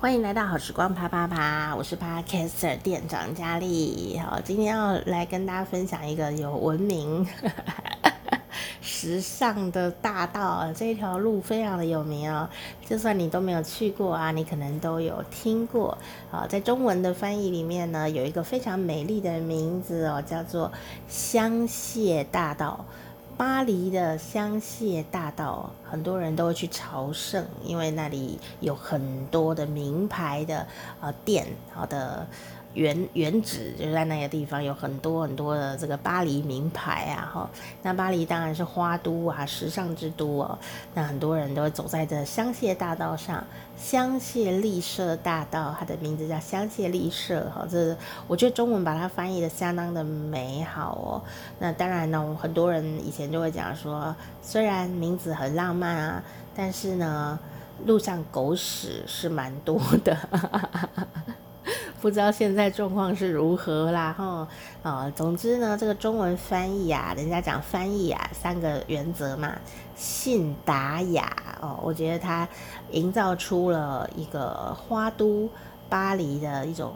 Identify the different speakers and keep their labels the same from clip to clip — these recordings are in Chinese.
Speaker 1: 欢迎来到好时光啪啪啪，我是 Podcaster 店长佳丽。好，今天要来跟大家分享一个有文明、时尚的大道。这条路非常的有名哦，就算你都没有去过啊，你可能都有听过。啊，在中文的翻译里面呢，有一个非常美丽的名字哦，叫做香榭大道。巴黎的香榭大道，很多人都会去朝圣，因为那里有很多的名牌的呃店，好的。原原址就在那个地方，有很多很多的这个巴黎名牌啊，哈。那巴黎当然是花都啊，时尚之都哦。那很多人都会走在这香榭大道上，香榭丽舍大道，它的名字叫香榭丽舍，哈。这我觉得中文把它翻译的相当的美好哦。那当然呢，很多人以前就会讲说，虽然名字很浪漫啊，但是呢，路上狗屎是蛮多的。不知道现在状况是如何啦，哈，啊，总之呢，这个中文翻译啊，人家讲翻译啊，三个原则嘛，信达雅哦，我觉得它营造出了一个花都巴黎的一种。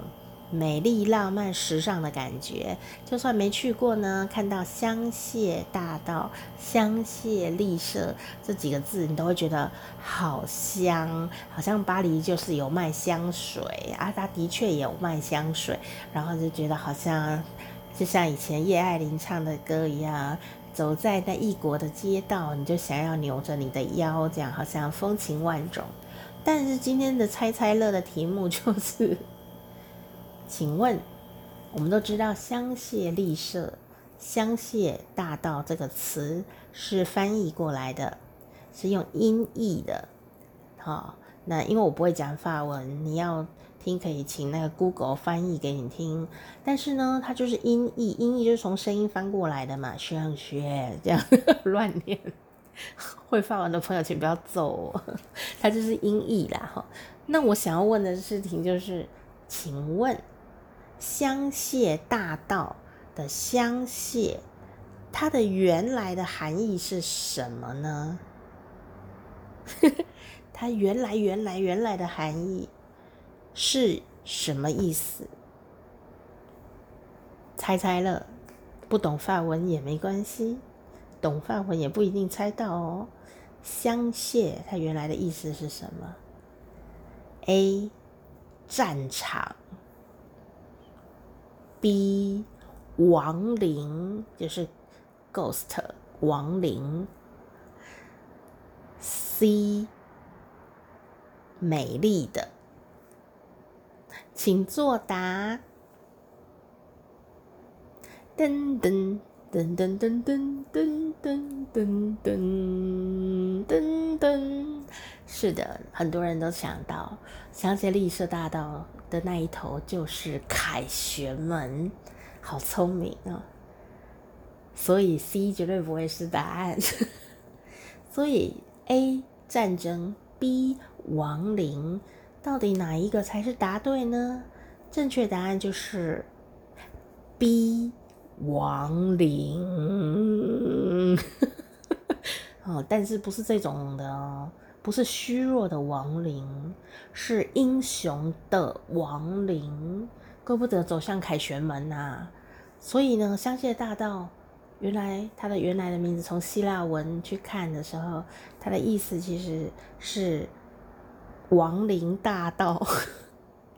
Speaker 1: 美丽、浪漫、时尚的感觉，就算没去过呢，看到香榭大道、香榭丽舍这几个字，你都会觉得好香，好像巴黎就是有卖香水啊，它的确有卖香水，然后就觉得好像就像以前叶爱玲唱的歌一样，走在那异国的街道，你就想要扭着你的腰，这样好像风情万种。但是今天的猜猜乐的题目就是。请问，我们都知道香榭丽舍、香榭大道这个词是翻译过来的，是用音译的。好，那因为我不会讲法文，你要听可以请那个 Google 翻译给你听。但是呢，它就是音译，音译就是从声音翻过来的嘛，香榭这样 乱念。会法文的朋友请不要揍我，它就是音译啦。哈，那我想要问的事情就是，请问。香榭大道的香榭，它的原来的含义是什么呢？它原来原来原来的含义是什么意思？猜猜乐，不懂法文也没关系，懂法文也不一定猜到哦。香榭它原来的意思是什么？A. 战场。B 亡灵就是 ghost 亡灵，C 美丽的，请作答。噔噔噔噔噔噔噔噔噔噔噔，是的，很多人都想到香榭丽舍大道。的那一头就是凯旋门，好聪明啊、所以 C 绝对不会是答案。所以 A 战争，B 亡灵，到底哪一个才是答对呢？正确答案就是 B 亡灵。哦，但是不是这种的哦。不是虚弱的亡灵，是英雄的亡灵，怪不得走向凯旋门呐、啊。所以呢，香榭大道原来它的原来的名字，从希腊文去看的时候，它的意思其实是亡灵大道，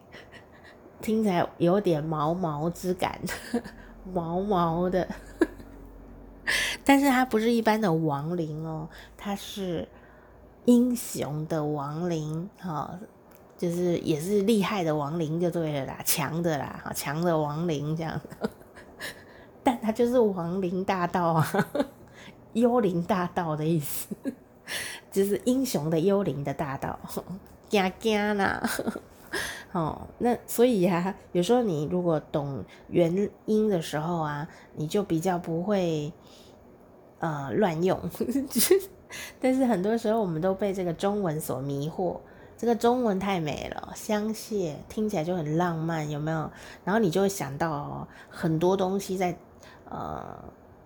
Speaker 1: 听起来有点毛毛之感，毛毛的。但是它不是一般的亡灵哦，它是。英雄的亡灵，哈，就是也是厉害的亡灵就对了啦，强的啦，哈，强的亡灵这样，但他就是亡灵大道啊，幽灵大道的意思，就是英雄的幽灵的大道，惊惊啦，哦，那所以啊，有时候你如果懂原因的时候啊，你就比较不会呃乱用。但是很多时候，我们都被这个中文所迷惑。这个中文太美了，香榭听起来就很浪漫，有没有？然后你就会想到哦，很多东西在呃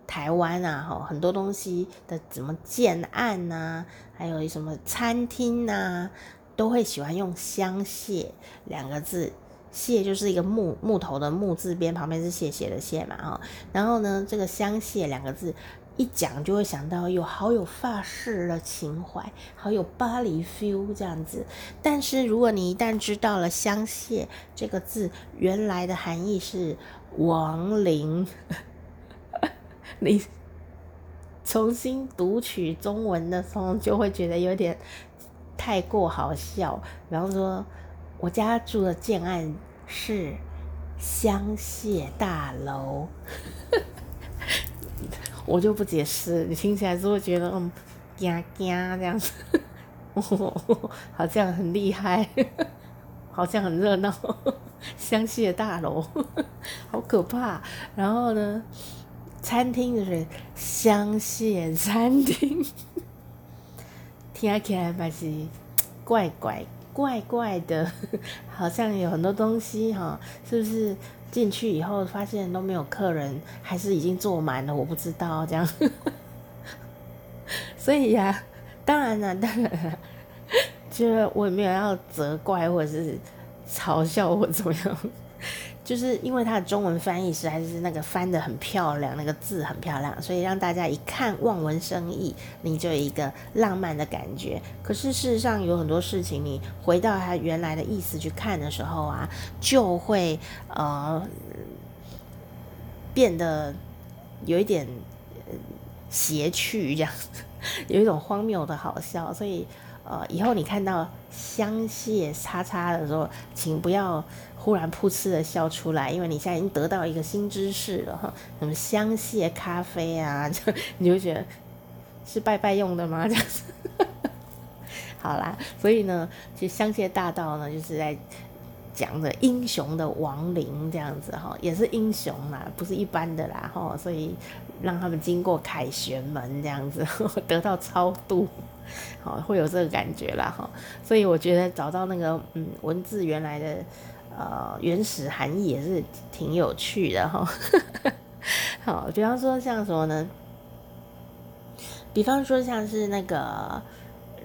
Speaker 1: 台湾啊，哈，很多东西的怎么建案呐，还有什么餐厅呐，都会喜欢用香榭两个字，榭就是一个木木头的木字边，旁边是谢谢的谢嘛，哈。然后呢，这个香榭两个字一讲就会想到有好有法式的情怀，好有巴黎 feel 这样子。但是如果你一旦知道了香榭这个字原来的含义是亡灵，你重新读取中文的时候就会觉得有点。太过好笑，比方说，我家住的建案是香榭大楼，我就不解释，你听起来是不是觉得嗯，惊惊这样子，哦好像很厉害，好像很热闹，香榭大楼，好可怕。然后呢，餐厅就是香榭餐厅。听起来还是怪怪怪怪的，好像有很多东西哈，是不是进去以后发现都没有客人，还是已经坐满了？我不知道这样。所以呀、当然了，当然了，就我也没有要责怪或者是嘲笑或怎么样。就是因为它的中文翻译实在是那个翻得很漂亮，那个字很漂亮，所以让大家一看望文生义，你就有一个浪漫的感觉。可是事实上有很多事情，你回到它原来的意思去看的时候啊，就会呃变得有一点邪趣，这样 有一种荒谬的好笑。所以呃，以后你看到香榭叉叉的时候，请不要。忽然噗嗤的笑出来，因为你现在已经得到一个新知识了哈，什么香榭咖啡啊，就你就觉得是拜拜用的吗？这样子，好啦，所以呢，其实香榭大道呢，就是在讲的英雄的亡灵这样子哈，也是英雄啦，不是一般的啦哈，所以让他们经过凯旋门这样子 得到超度，好会有这个感觉啦哈，所以我觉得找到那个嗯文字原来的。呃，原始含义也是挺有趣的哈。好，比方说像什么呢？比方说像是那个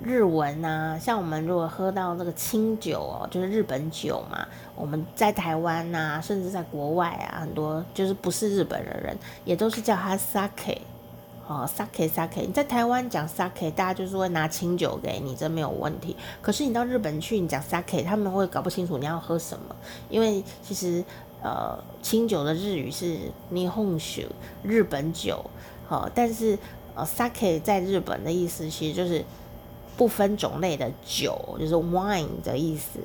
Speaker 1: 日文啊，像我们如果喝到那个清酒哦，就是日本酒嘛。我们在台湾啊，甚至在国外啊，很多就是不是日本的人，也都是叫它 sake。哦，sake sake，你在台湾讲 sake，大家就是会拿清酒给你，这没有问题。可是你到日本去，你讲 sake，他们会搞不清楚你要喝什么，因为其实呃，清酒的日语是 nihonshu，日本酒。好、哦，但是呃，sake 在日本的意思其实就是不分种类的酒，就是 wine 的意思。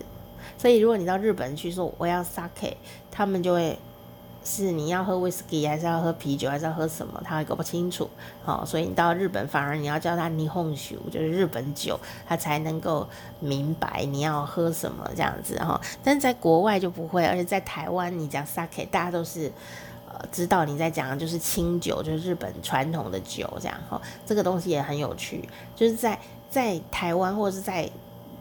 Speaker 1: 所以如果你到日本去说我要 sake，他们就会。是你要喝威士忌，还是要喝啤酒，还是要喝什么？他会搞不清楚。好，所以你到日本，反而你要叫他霓虹酒，就是日本酒，他才能够明白你要喝什么这样子哈。但在国外就不会，而且在台湾你讲 sake，大家都是呃知道你在讲的就是清酒，就是日本传统的酒这样哈。这个东西也很有趣，就是在在台湾或者是在。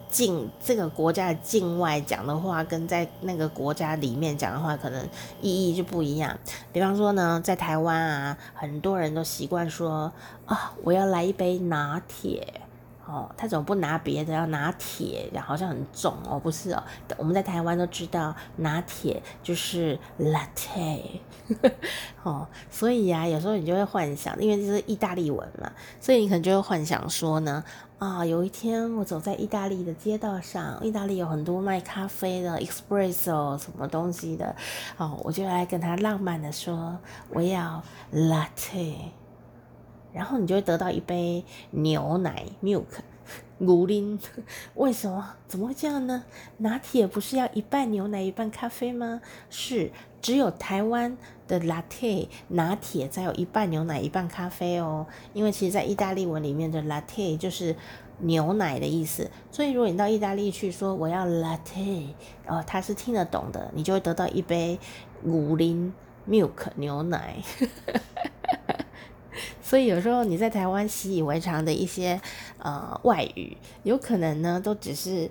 Speaker 1: 境这个国家的境外讲的话，跟在那个国家里面讲的话，可能意义就不一样。比方说呢，在台湾啊，很多人都习惯说啊，我要来一杯拿铁。哦，他怎么不拿别的，要拿铁，好像很重哦，不是哦。我们在台湾都知道，拿铁就是 latte，哦，所以呀、有时候你就会幻想，因为这是意大利文嘛，所以你可能就会幻想说呢，啊，有一天我走在意大利的街道上，意大利有很多卖咖啡的 espresso 什么东西的，哦，我就来跟他浪漫的说，我要 latte。然后你就会得到一杯牛奶 milk，牛 奶。为什么？怎么会这样呢？拿铁不是要一半牛奶一半咖啡吗？是，只有台湾的 latte 拿铁才有一半牛奶一半咖啡哦。因为其实，在意大利文里面的 latte 就是牛奶的意思。所以，如果你到意大利去说我要 latte，哦，他是听得懂的，你就会得到一杯牛奶 milk 牛奶。所以有时候你在台湾习以为常的一些呃外语，有可能呢都只是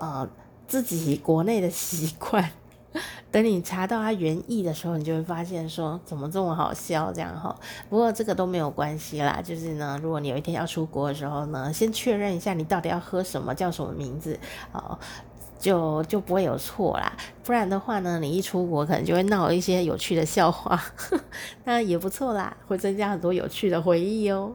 Speaker 1: 呃自己国内的习惯，等你查到它原意的时候，你就会发现说怎么这么好笑这样哈。不过这个都没有关系啦，就是呢，如果你有一天要出国的时候呢，先确认一下你到底要喝什么，叫什么名字，哦，就就不会有错啦。不然的话呢，你一出国可能就会闹一些有趣的笑话，那也不错啦，会增加很多有趣的回忆哦。